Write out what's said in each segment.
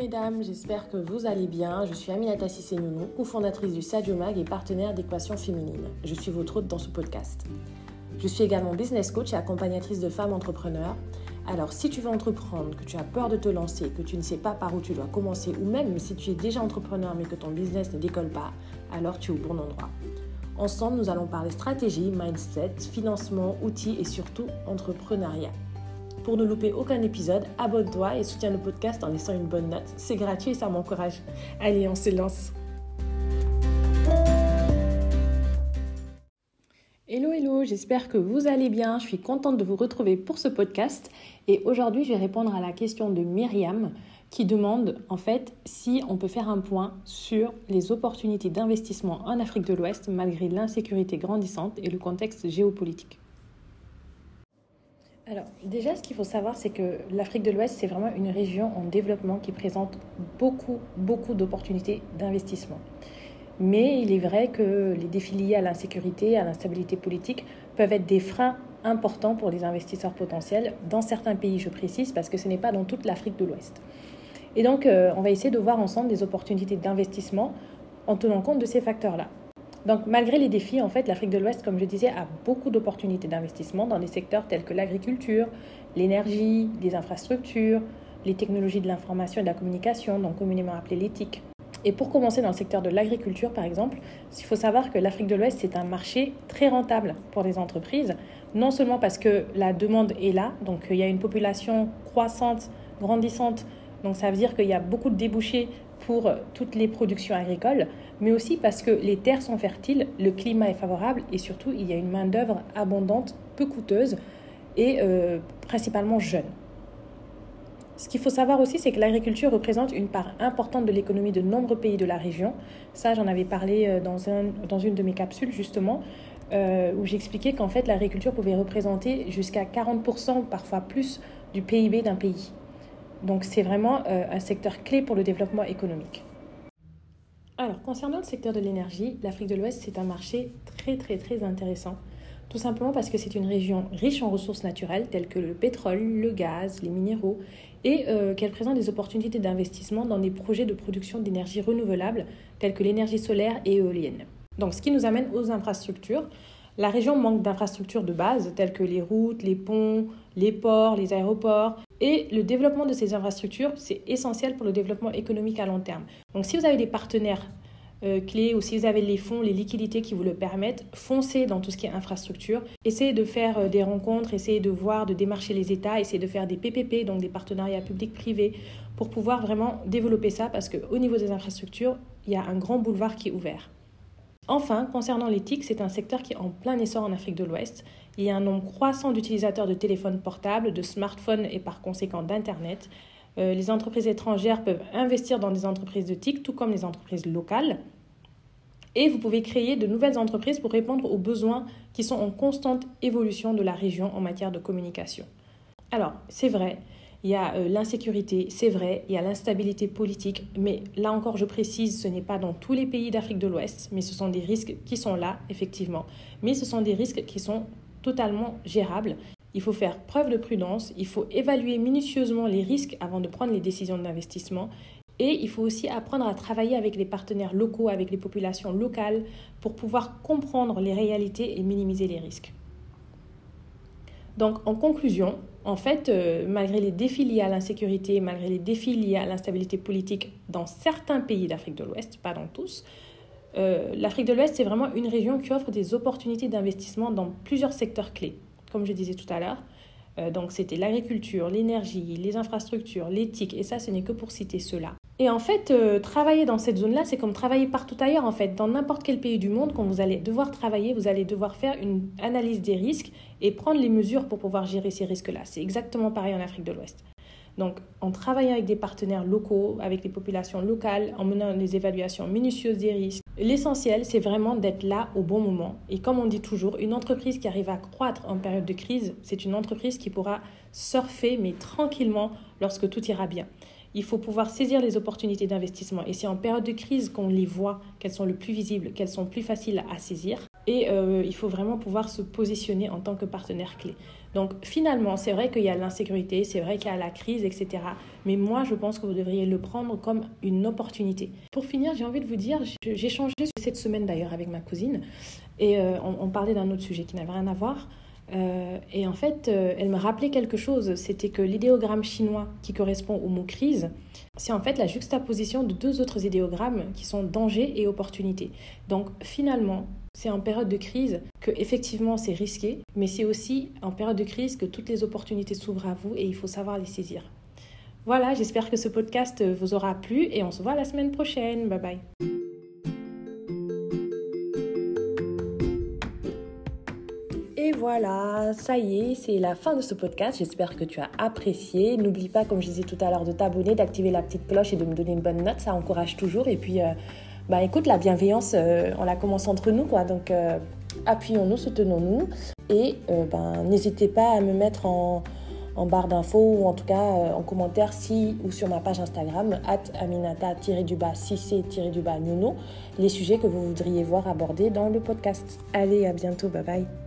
mesdames, j'espère que vous allez bien. Je suis Aminata Sissé-Nounou, cofondatrice du Sadio Mag et partenaire d'Équation Féminine. Je suis votre hôte dans ce podcast. Je suis également business coach et accompagnatrice de femmes entrepreneurs. Alors si tu veux entreprendre, que tu as peur de te lancer, que tu ne sais pas par où tu dois commencer, ou même si tu es déjà entrepreneur mais que ton business ne décolle pas, alors tu es au bon endroit. Ensemble, nous allons parler stratégie, mindset, financement, outils et surtout entrepreneuriat. Pour ne louper aucun épisode, abonne-toi et soutiens le podcast en laissant une bonne note. C'est gratuit et ça m'encourage. Allez, on se lance. Hello, hello, j'espère que vous allez bien. Je suis contente de vous retrouver pour ce podcast. Et aujourd'hui, je vais répondre à la question de Myriam qui demande en fait si on peut faire un point sur les opportunités d'investissement en Afrique de l'Ouest malgré l'insécurité grandissante et le contexte géopolitique. Alors, déjà, ce qu'il faut savoir, c'est que l'Afrique de l'Ouest, c'est vraiment une région en développement qui présente beaucoup, beaucoup d'opportunités d'investissement. Mais il est vrai que les défis liés à l'insécurité, à l'instabilité politique, peuvent être des freins importants pour les investisseurs potentiels dans certains pays, je précise, parce que ce n'est pas dans toute l'Afrique de l'Ouest. Et donc, euh, on va essayer de voir ensemble des opportunités d'investissement en tenant compte de ces facteurs-là. Donc, malgré les défis, en fait, l'Afrique de l'Ouest, comme je disais, a beaucoup d'opportunités d'investissement dans des secteurs tels que l'agriculture, l'énergie, les infrastructures, les technologies de l'information et de la communication, donc communément appelées l'éthique. Et pour commencer dans le secteur de l'agriculture, par exemple, il faut savoir que l'Afrique de l'Ouest, c'est un marché très rentable pour les entreprises, non seulement parce que la demande est là, donc il y a une population croissante, grandissante, donc ça veut dire qu'il y a beaucoup de débouchés pour toutes les productions agricoles, mais aussi parce que les terres sont fertiles, le climat est favorable et surtout il y a une main-d'œuvre abondante, peu coûteuse et euh, principalement jeune. Ce qu'il faut savoir aussi, c'est que l'agriculture représente une part importante de l'économie de nombreux pays de la région. Ça, j'en avais parlé euh, dans, un, dans une de mes capsules, justement, euh, où j'expliquais qu'en fait, l'agriculture pouvait représenter jusqu'à 40%, parfois plus, du PIB d'un pays. Donc, c'est vraiment un secteur clé pour le développement économique. Alors, concernant le secteur de l'énergie, l'Afrique de l'Ouest, c'est un marché très très très intéressant. Tout simplement parce que c'est une région riche en ressources naturelles telles que le pétrole, le gaz, les minéraux, et euh, qu'elle présente des opportunités d'investissement dans des projets de production d'énergie renouvelable tels que l'énergie solaire et éolienne. Donc, ce qui nous amène aux infrastructures. La région manque d'infrastructures de base telles que les routes, les ponts, les ports, les aéroports. Et le développement de ces infrastructures, c'est essentiel pour le développement économique à long terme. Donc si vous avez des partenaires euh, clés ou si vous avez les fonds, les liquidités qui vous le permettent, foncez dans tout ce qui est infrastructure. Essayez de faire euh, des rencontres, essayez de voir, de démarcher les États, essayez de faire des PPP, donc des partenariats publics-privés, pour pouvoir vraiment développer ça parce qu'au niveau des infrastructures, il y a un grand boulevard qui est ouvert. Enfin, concernant l'éthique, c'est un secteur qui est en plein essor en Afrique de l'Ouest. Il y a un nombre croissant d'utilisateurs de téléphones portables, de smartphones et par conséquent d'Internet. Euh, les entreprises étrangères peuvent investir dans des entreprises de TIC, tout comme les entreprises locales. Et vous pouvez créer de nouvelles entreprises pour répondre aux besoins qui sont en constante évolution de la région en matière de communication. Alors, c'est vrai, il y a euh, l'insécurité, c'est vrai, il y a l'instabilité politique, mais là encore, je précise, ce n'est pas dans tous les pays d'Afrique de l'Ouest, mais ce sont des risques qui sont là, effectivement. Mais ce sont des risques qui sont totalement gérables. Il faut faire preuve de prudence, il faut évaluer minutieusement les risques avant de prendre les décisions d'investissement et il faut aussi apprendre à travailler avec les partenaires locaux, avec les populations locales pour pouvoir comprendre les réalités et minimiser les risques. Donc en conclusion, en fait, euh, malgré les défis liés à l'insécurité, malgré les défis liés à l'instabilité politique dans certains pays d'Afrique de l'Ouest, pas dans tous, euh, l'Afrique de l'Ouest, c'est vraiment une région qui offre des opportunités d'investissement dans plusieurs secteurs clés, comme je disais tout à l'heure. Euh, donc c'était l'agriculture, l'énergie, les infrastructures, l'éthique, et ça, ce n'est que pour citer cela. Et en fait, euh, travailler dans cette zone-là, c'est comme travailler partout ailleurs. En fait, dans n'importe quel pays du monde, quand vous allez devoir travailler, vous allez devoir faire une analyse des risques et prendre les mesures pour pouvoir gérer ces risques-là. C'est exactement pareil en Afrique de l'Ouest. Donc, en travaillant avec des partenaires locaux, avec les populations locales, en menant des évaluations minutieuses des risques, l'essentiel, c'est vraiment d'être là au bon moment. Et comme on dit toujours, une entreprise qui arrive à croître en période de crise, c'est une entreprise qui pourra surfer, mais tranquillement, lorsque tout ira bien. Il faut pouvoir saisir les opportunités d'investissement. Et c'est en période de crise qu'on les voit, qu'elles sont le plus visibles, qu'elles sont plus faciles à saisir. Et il faut vraiment pouvoir se positionner en tant que partenaire clé. Donc finalement, c'est vrai qu'il y a l'insécurité, c'est vrai qu'il y a la crise, etc. Mais moi, je pense que vous devriez le prendre comme une opportunité. Pour finir, j'ai envie de vous dire, j'ai changé cette semaine d'ailleurs avec ma cousine, et euh, on, parlait d'un autre sujet qui n'avait rien à voir. Euh, et en fait, euh, elle me rappelait quelque chose, c'était que l'idéogramme chinois qui correspond au mot crise, c'est en fait la juxtaposition de deux autres idéogrammes qui sont danger et opportunité. Donc finalement, c'est en période de crise que effectivement c'est risqué, mais c'est aussi en période de crise que toutes les opportunités s'ouvrent à vous et il faut savoir les saisir. Voilà, j'espère que ce podcast vous aura plu et on se voit la semaine prochaine. Bye bye. Voilà, ça y est, c'est la fin de ce podcast. J'espère que tu as apprécié. N'oublie pas, comme je disais tout à l'heure, de t'abonner, d'activer la petite cloche et de me donner une bonne note. Ça encourage toujours. Et puis, euh, bah écoute, la bienveillance, euh, on la commence entre nous, quoi. Donc, euh, appuyons-nous, soutenons-nous. Et ben, n'hésitez pas à me mettre en, barre d'infos ou en tout cas en commentaire si ou sur ma page Instagram at aminata-du-bas si c'est-du-bas les sujets que vous voudriez voir abordés dans le podcast. Allez, à bientôt, bye bye.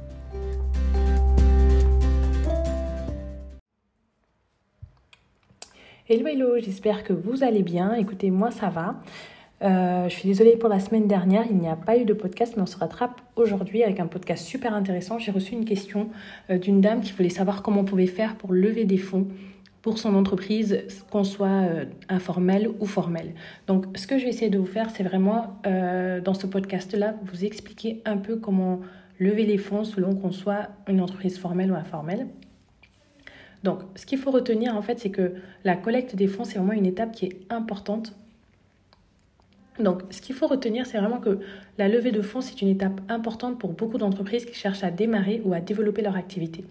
Hello, hello, j'espère que vous allez bien. Écoutez, moi ça va. Euh, je suis désolée pour la semaine dernière, il n'y a pas eu de podcast, mais on se rattrape aujourd'hui avec un podcast super intéressant. J'ai reçu une question euh, d'une dame qui voulait savoir comment on pouvait faire pour lever des fonds pour son entreprise, qu'on soit euh, informel ou formel. Donc, ce que je vais essayer de vous faire, c'est vraiment, dans ce podcast-là, vous expliquer un peu comment lever les fonds selon qu'on soit une entreprise formelle ou informelle. Donc, ce qu'il faut retenir, en fait, c'est que la collecte des fonds, c'est vraiment une étape qui est importante. Donc, ce qu'il faut retenir, c'est vraiment que la levée de fonds, c'est une étape importante pour beaucoup d'entreprises qui cherchent à démarrer ou à développer leur activité.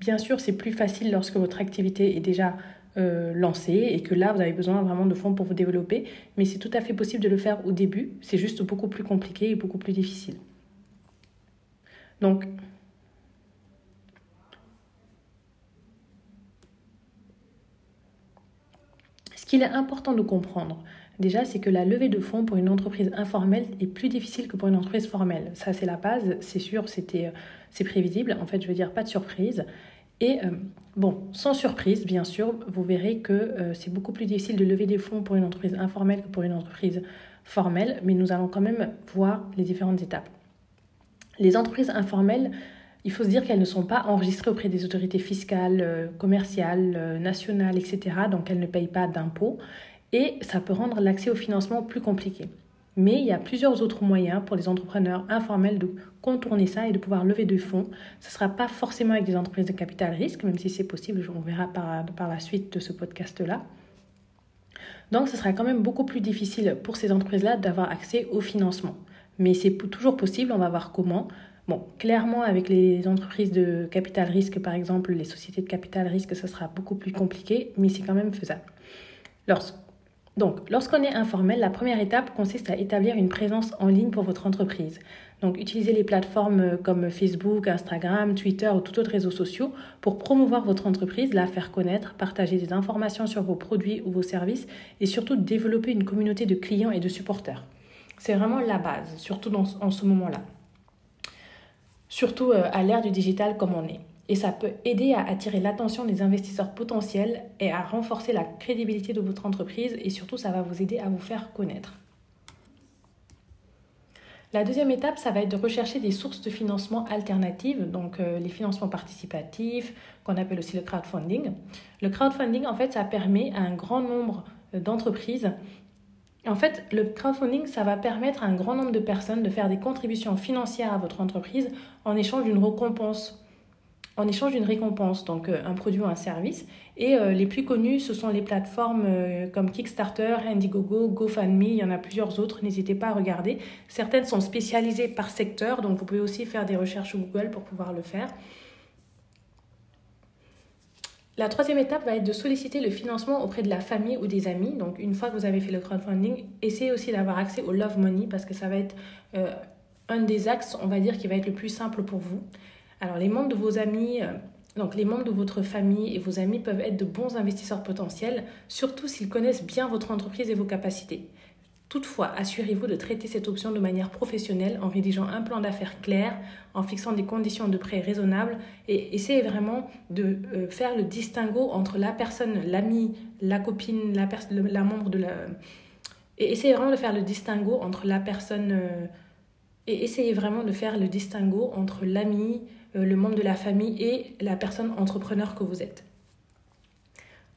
Bien sûr, c'est plus facile lorsque votre activité est déjà euh, lancée et que là, vous avez besoin vraiment de fonds pour vous développer, mais c'est tout à fait possible de le faire au début. C'est juste beaucoup plus compliqué et beaucoup plus difficile. Donc, Ce qu'il est important de comprendre, déjà, c'est que la levée de fonds pour une entreprise informelle est plus difficile que pour une entreprise formelle. Ça, c'est la base, c'est sûr, c'était, euh, c'est prévisible. En fait, je veux dire, pas de surprise. Et euh, bon, sans surprise, bien sûr, vous verrez que euh, c'est beaucoup plus difficile de lever des fonds pour une entreprise informelle que pour une entreprise formelle, mais nous allons quand même voir les différentes étapes. Les entreprises informelles il faut se dire qu'elles ne sont pas enregistrées auprès des autorités fiscales, euh, commerciales, euh, nationales, etc. Donc elles ne payent pas d'impôts et ça peut rendre l'accès au financement plus compliqué. Mais il y a plusieurs autres moyens pour les entrepreneurs informels de contourner ça et de pouvoir lever de fonds. Ce ne sera pas forcément avec des entreprises de capital risque, même si c'est possible, on verra par, par la suite de ce podcast-là. Donc ce sera quand même beaucoup plus difficile pour ces entreprises-là d'avoir accès au financement. Mais c'est toujours possible, on va voir comment. Bon, clairement, avec les entreprises de capital risque, par exemple, les sociétés de capital risque, ça sera beaucoup plus compliqué, mais c'est quand même faisable. donc, lorsqu'on est informel, la première étape consiste à établir une présence en ligne pour votre entreprise. Donc, utilisez les plateformes comme Facebook, Instagram, Twitter ou tout autre réseau social pour promouvoir votre entreprise, la faire connaître, partager des informations sur vos produits ou vos services et surtout développer une communauté de clients et de supporters. C'est vraiment la base, surtout en ce moment-là surtout euh, à l'ère du digital comme on est. Et ça peut aider à attirer l'attention des investisseurs potentiels et à renforcer la crédibilité de votre entreprise et surtout ça va vous aider à vous faire connaître. La deuxième étape, ça va être de rechercher des sources de financement alternatives, donc euh, les financements participatifs, qu'on appelle aussi le crowdfunding. Le crowdfunding, en fait, ça permet à un grand nombre euh, d'entreprises en fait, le crowdfunding, ça va permettre à un grand nombre de personnes de faire des contributions financières à votre entreprise en échange d'une récompense. En échange d'une récompense, donc euh, un produit ou un service. Et euh, les plus connus, ce sont les plateformes euh, comme Kickstarter, Indiegogo, GoFundMe, il y en a plusieurs autres, n'hésitez pas à regarder. Certaines sont spécialisées par secteur, donc vous pouvez aussi faire des recherches Google pour pouvoir le faire. La troisième étape va être de solliciter le financement auprès de la famille ou des amis. Donc, une fois que vous avez fait le crowdfunding, essayez aussi d'avoir accès au Love Money parce que ça va être euh, un des axes, on va dire, qui va être le plus simple pour vous. Alors, les membres de vos amis, euh, donc les membres de votre famille et vos amis peuvent être de bons investisseurs potentiels, surtout s'ils connaissent bien votre entreprise et vos capacités. Toutefois, assurez-vous de traiter cette option de manière professionnelle en rédigeant un plan d'affaires clair, en fixant des conditions de prêt raisonnables et essayez vraiment de euh, faire le distinguo entre la personne, l'ami, la copine, la, la membre de la... Et essayez vraiment de faire le distinguo entre la personne... Euh, et essayez vraiment de faire le distinguo entre l'ami, euh, le membre de la famille et la personne entrepreneur que vous êtes.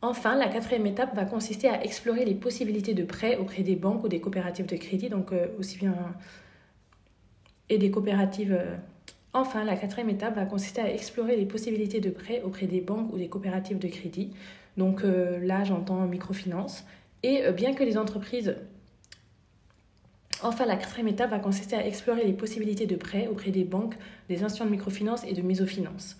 Enfin, la quatrième étape va consister à explorer les possibilités de prêt auprès des banques ou des coopératives de crédit, donc euh, aussi bien et des coopératives. Euh. Enfin, la quatrième étape va consister à explorer les possibilités de prêt auprès des banques ou des coopératives de crédit. Donc là, j'entends microfinance. Et bien que les entreprises Enfin, la quatrième étape va consister à explorer les possibilités de prêt auprès des banques, des institutions de microfinance et de mésofinance.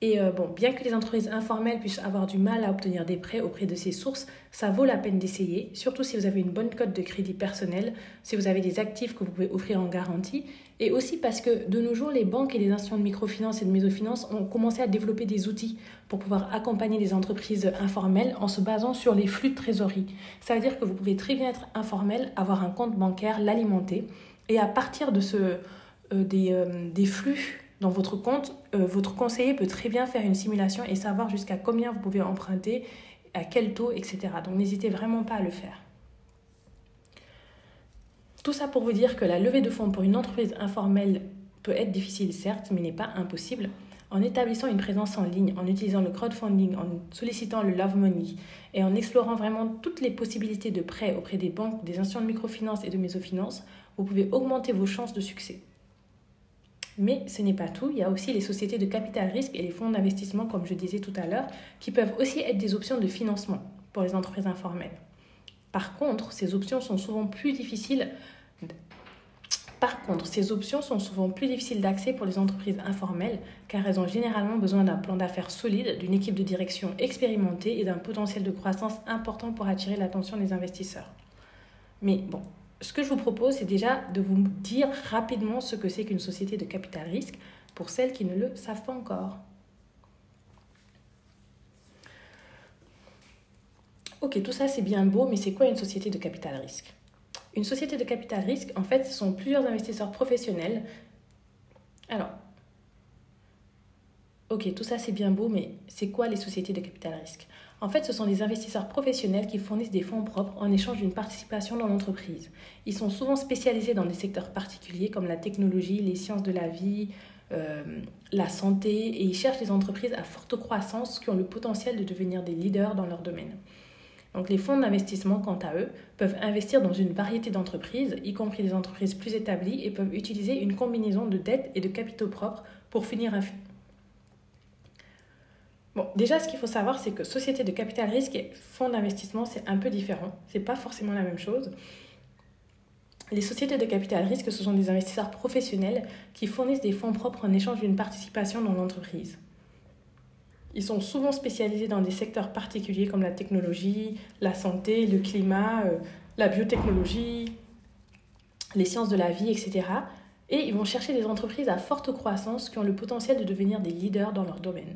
Et euh, bon, bien que les entreprises informelles puissent avoir du mal à obtenir des prêts auprès de ces sources, ça vaut la peine d'essayer, surtout si vous avez une bonne cote de crédit personnel, si vous avez des actifs que vous pouvez offrir en garantie, et aussi parce que de nos jours, les banques et les institutions de microfinance et de mésofinance ont commencé à développer des outils pour pouvoir accompagner les entreprises informelles en se basant sur les flux de trésorerie. Ça veut dire que vous pouvez très bien être informel, avoir un compte bancaire, l'alimenter, et à partir de ce, euh, des, euh, des flux dans votre compte, euh, votre conseiller peut très bien faire une simulation et savoir jusqu'à combien vous pouvez emprunter, à quel taux, etc. Donc n'hésitez vraiment pas à le faire. Tout ça pour vous dire que la levée de fonds pour une entreprise informelle peut être difficile, certes, mais n'est pas impossible. En établissant une présence en ligne, en utilisant le crowdfunding, en sollicitant le Love Money et en explorant vraiment toutes les possibilités de prêts auprès des banques, des institutions de microfinance et de mésofinance, vous pouvez augmenter vos chances de succès. Mais ce n'est pas tout, il y a aussi les sociétés de capital risque et les fonds d'investissement, comme je disais tout à l'heure, qui peuvent aussi être des options de financement pour les entreprises informelles. Par contre, ces options sont souvent plus difficiles d'accès pour les entreprises informelles car elles ont généralement besoin d'un plan d'affaires solide, d'une équipe de direction expérimentée et d'un potentiel de croissance important pour attirer l'attention des investisseurs. Mais bon, ce que je vous propose, c'est déjà de vous dire rapidement ce que c'est qu'une société de capital risque pour celles qui ne le savent pas encore. Ok, tout ça c'est bien beau, mais c'est quoi une société de capital risque? Une société de capital risque, en fait, ce sont plusieurs investisseurs professionnels. Alors, ok, tout ça c'est bien beau, mais c'est quoi les sociétés de capital risque? En fait, ce sont des investisseurs professionnels qui fournissent des fonds propres en échange d'une participation dans l'entreprise. Ils sont souvent spécialisés dans des secteurs particuliers comme la technologie, les sciences de la vie, euh, la santé, et ils cherchent des entreprises à forte croissance qui ont le potentiel de devenir des leaders dans leur domaine. Donc les fonds d'investissement, quant à eux, peuvent investir dans une variété d'entreprises, y compris des entreprises plus établies, et peuvent utiliser une combinaison de dettes et de capitaux propres pour finir un, Bon, déjà, ce qu'il faut savoir, c'est que société de capital risque et fonds d'investissement, c'est un peu différent. C'est pas forcément la même chose. Les sociétés de capital risque, ce sont des investisseurs professionnels qui fournissent des fonds propres en échange d'une participation dans l'entreprise. Ils sont souvent spécialisés dans des secteurs particuliers comme la technologie, la santé, le climat, euh, la biotechnologie, les sciences de la vie, etc. Et ils vont chercher des entreprises à forte croissance qui ont le potentiel de devenir des leaders dans leur domaine.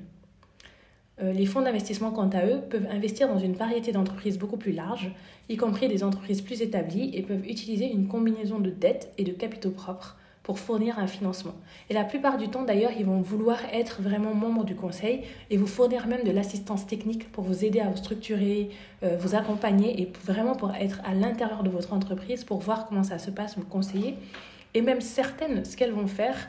Euh, les fonds d'investissement, quant à eux, peuvent investir dans une variété d'entreprises beaucoup plus larges, y compris des entreprises plus établies, et peuvent utiliser une combinaison de dettes et de capitaux propres pour fournir un financement. Et la plupart du temps, d'ailleurs, ils vont vouloir être vraiment membres du conseil et vous fournir même de l'assistance technique pour vous aider à vous structurer, euh, vous accompagner et vraiment pour être à l'intérieur de votre entreprise, pour voir comment ça se passe, vous conseiller. Et même certaines, ce qu'elles vont faire,